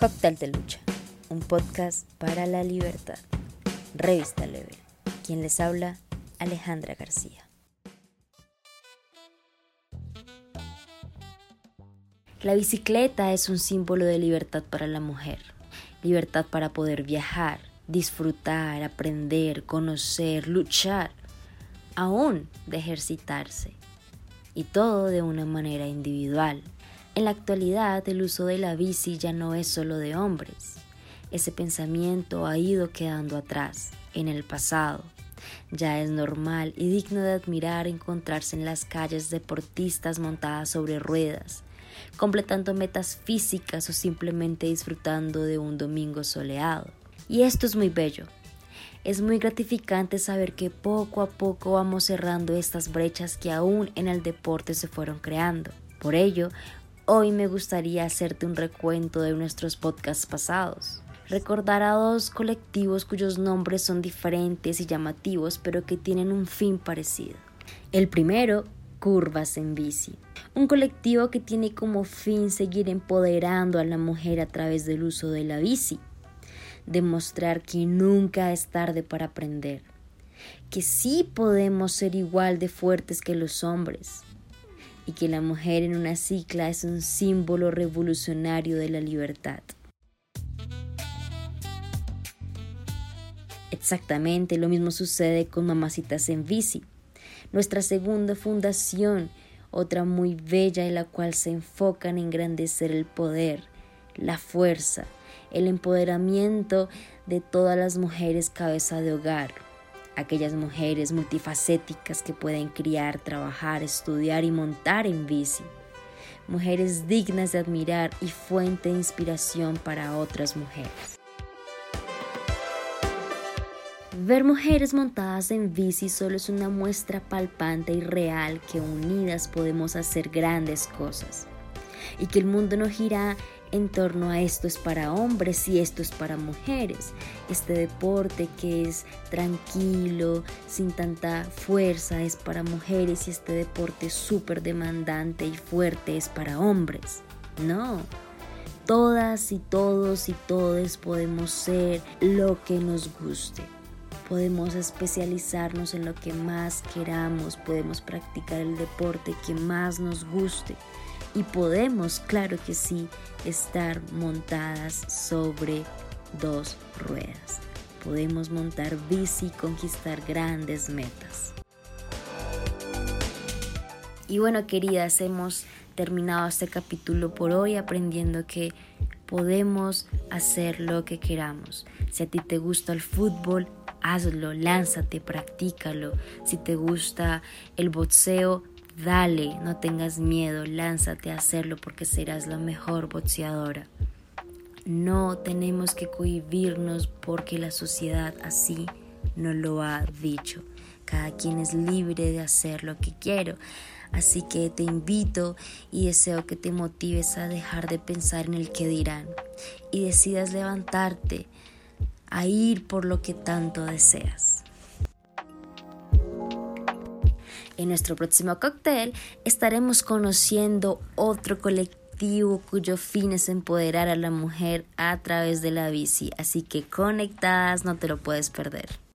Cóctel de Lucha, un podcast para la libertad. Revista Level. Quien les habla, Alejandra García. La bicicleta es un símbolo de libertad para la mujer, libertad para poder viajar, disfrutar, aprender, conocer, luchar, aún de ejercitarse, y todo de una manera individual. En la actualidad el uso de la bici ya no es solo de hombres. Ese pensamiento ha ido quedando atrás, en el pasado. Ya es normal y digno de admirar encontrarse en las calles deportistas montadas sobre ruedas, completando metas físicas o simplemente disfrutando de un domingo soleado. Y esto es muy bello. Es muy gratificante saber que poco a poco vamos cerrando estas brechas que aún en el deporte se fueron creando. Por ello, hoy me gustaría hacerte un recuento de nuestros podcasts pasados. Recordar a dos colectivos cuyos nombres son diferentes y llamativos, pero que tienen un fin parecido. El primero Curvas en Bici, un colectivo que tiene como fin seguir empoderando a la mujer a través del uso de la bici, demostrar que nunca es tarde para aprender, que sí podemos ser igual de fuertes que los hombres y que la mujer en una cicla es un símbolo revolucionario de la libertad. Exactamente lo mismo sucede con Mamacitas en Bici nuestra segunda fundación, otra muy bella en la cual se enfoca en engrandecer el poder, la fuerza, el empoderamiento de todas las mujeres cabeza de hogar, aquellas mujeres multifacéticas que pueden criar, trabajar, estudiar y montar en bici, mujeres dignas de admirar y fuente de inspiración para otras mujeres. Ver mujeres montadas en bici solo es una muestra palpante y real que unidas podemos hacer grandes cosas y que el mundo no gira en torno a esto es para hombres y esto es para mujeres. Este deporte que es tranquilo, sin tanta fuerza, es para mujeres y este deporte súper demandante y fuerte es para hombres. No. Todas y todos y todes podemos ser lo que nos guste. Podemos especializarnos en lo que más queramos, podemos practicar el deporte que más nos guste y podemos, claro que sí, estar montadas sobre dos ruedas. Podemos montar bici y conquistar grandes metas. Y bueno, queridas, hemos terminado este capítulo por hoy aprendiendo que podemos hacer lo que queramos. Si a ti te gusta el fútbol, hazlo, lánzate, practícalo. Si te gusta el boxeo, dale, no tengas miedo, lánzate a hacerlo porque serás la mejor boxeadora. No tenemos que cohibirnos porque la sociedad así no lo ha dicho. Cada quien es libre de hacer lo que quiero. Así que te invito y deseo que te motives a dejar de pensar en el que dirán y decidas levantarte a ir por lo que tanto deseas. En nuestro próximo cóctel estaremos conociendo otro colectivo cuyo fin es empoderar a la mujer a través de la bici, así que conectadas no te lo puedes perder.